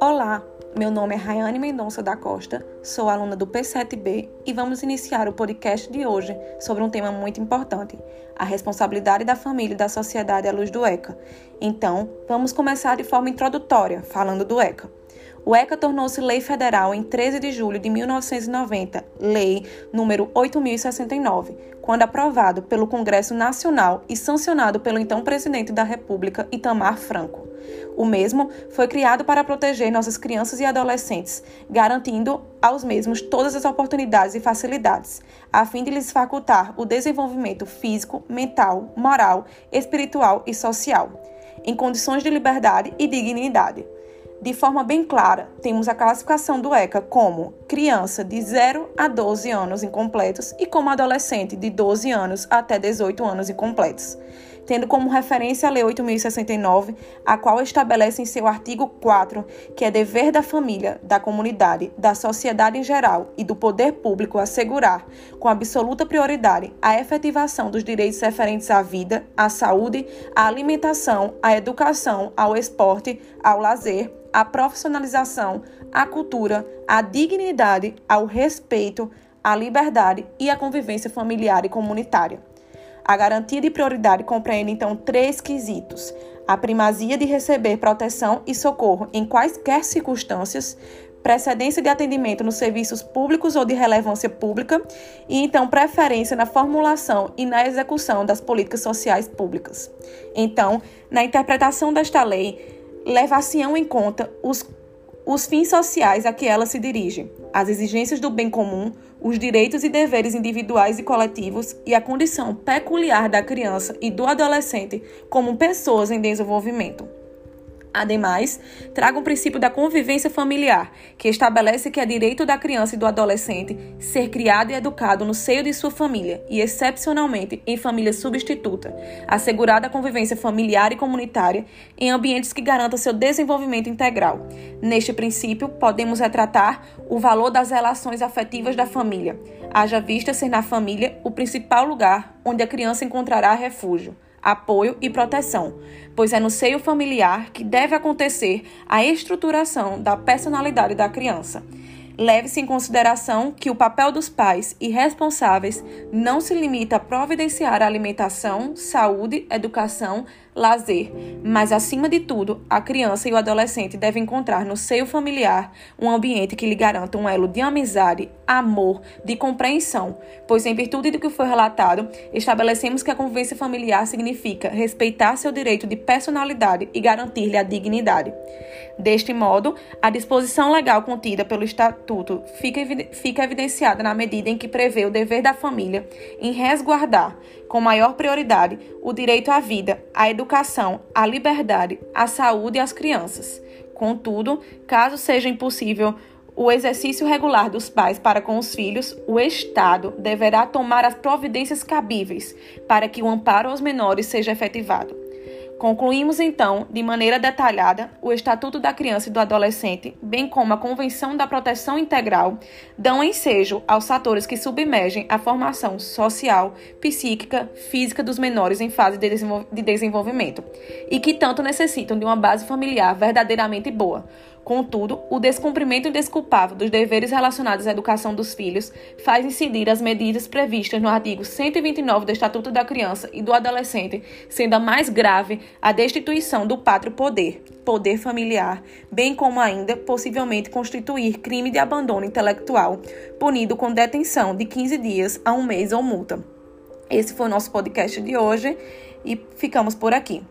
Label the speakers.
Speaker 1: Olá, meu nome é Rayane Mendonça da Costa, sou aluna do P7B e vamos iniciar o podcast de hoje sobre um tema muito importante, a responsabilidade da família e da sociedade à luz do ECA. Então, vamos começar de forma introdutória, falando do ECA. O ECA tornou-se lei federal em 13 de julho de 1990, lei número 8069, quando aprovado pelo Congresso Nacional e sancionado pelo então presidente da República, Itamar Franco. O mesmo foi criado para proteger nossas crianças e adolescentes, garantindo aos mesmos todas as oportunidades e facilidades, a fim de lhes facultar o desenvolvimento físico, mental, moral, espiritual e social, em condições de liberdade e dignidade. De forma bem clara, temos a classificação do ECA como criança de 0 a 12 anos incompletos e como adolescente de 12 anos até 18 anos incompletos tendo como referência a Lei 8.069, a qual estabelece em seu artigo 4 que é dever da família, da comunidade, da sociedade em geral e do poder público assegurar, com absoluta prioridade, a efetivação dos direitos referentes à vida, à saúde, à alimentação, à educação, ao esporte, ao lazer, à profissionalização, à cultura, à dignidade, ao respeito, à liberdade e à convivência familiar e comunitária. A garantia de prioridade compreende então três quesitos: a primazia de receber proteção e socorro em quaisquer circunstâncias, precedência de atendimento nos serviços públicos ou de relevância pública e então preferência na formulação e na execução das políticas sociais públicas. Então, na interpretação desta lei, leva-se-ão em conta os os fins sociais a que ela se dirige, as exigências do bem comum, os direitos e deveres individuais e coletivos e a condição peculiar da criança e do adolescente como pessoas em desenvolvimento. Ademais, traga um princípio da convivência familiar, que estabelece que é direito da criança e do adolescente ser criado e educado no seio de sua família e, excepcionalmente, em família substituta, assegurada a convivência familiar e comunitária em ambientes que garantam seu desenvolvimento integral. Neste princípio, podemos retratar o valor das relações afetivas da família, haja vista ser na família o principal lugar onde a criança encontrará refúgio apoio e proteção, pois é no seio familiar que deve acontecer a estruturação da personalidade da criança. Leve-se em consideração que o papel dos pais e responsáveis não se limita a providenciar a alimentação, saúde, educação, lazer, mas acima de tudo, a criança e o adolescente devem encontrar no seio familiar um ambiente que lhe garanta um elo de amizade, amor, de compreensão, pois em virtude do que foi relatado, estabelecemos que a convivência familiar significa respeitar seu direito de personalidade e garantir-lhe a dignidade. Deste modo, a disposição legal contida pelo Estatuto fica, fica evidenciada na medida em que prevê o dever da família em resguardar, com maior prioridade, o direito à vida, à educação, à liberdade, à saúde e às crianças. Contudo, caso seja impossível o exercício regular dos pais para com os filhos, o Estado deverá tomar as providências cabíveis para que o amparo aos menores seja efetivado. Concluímos então, de maneira detalhada, o Estatuto da Criança e do Adolescente, bem como a Convenção da Proteção Integral, dão ensejo aos fatores que submergem a formação social, psíquica, física dos menores em fase de desenvolvimento e que tanto necessitam de uma base familiar verdadeiramente boa Contudo, o descumprimento indesculpável dos deveres relacionados à educação dos filhos faz incidir as medidas previstas no artigo 129 do Estatuto da Criança e do Adolescente, sendo a mais grave a destituição do pátrio poder, poder familiar, bem como ainda possivelmente constituir crime de abandono intelectual, punido com detenção de 15 dias a um mês ou multa. Esse foi o nosso podcast de hoje e ficamos por aqui.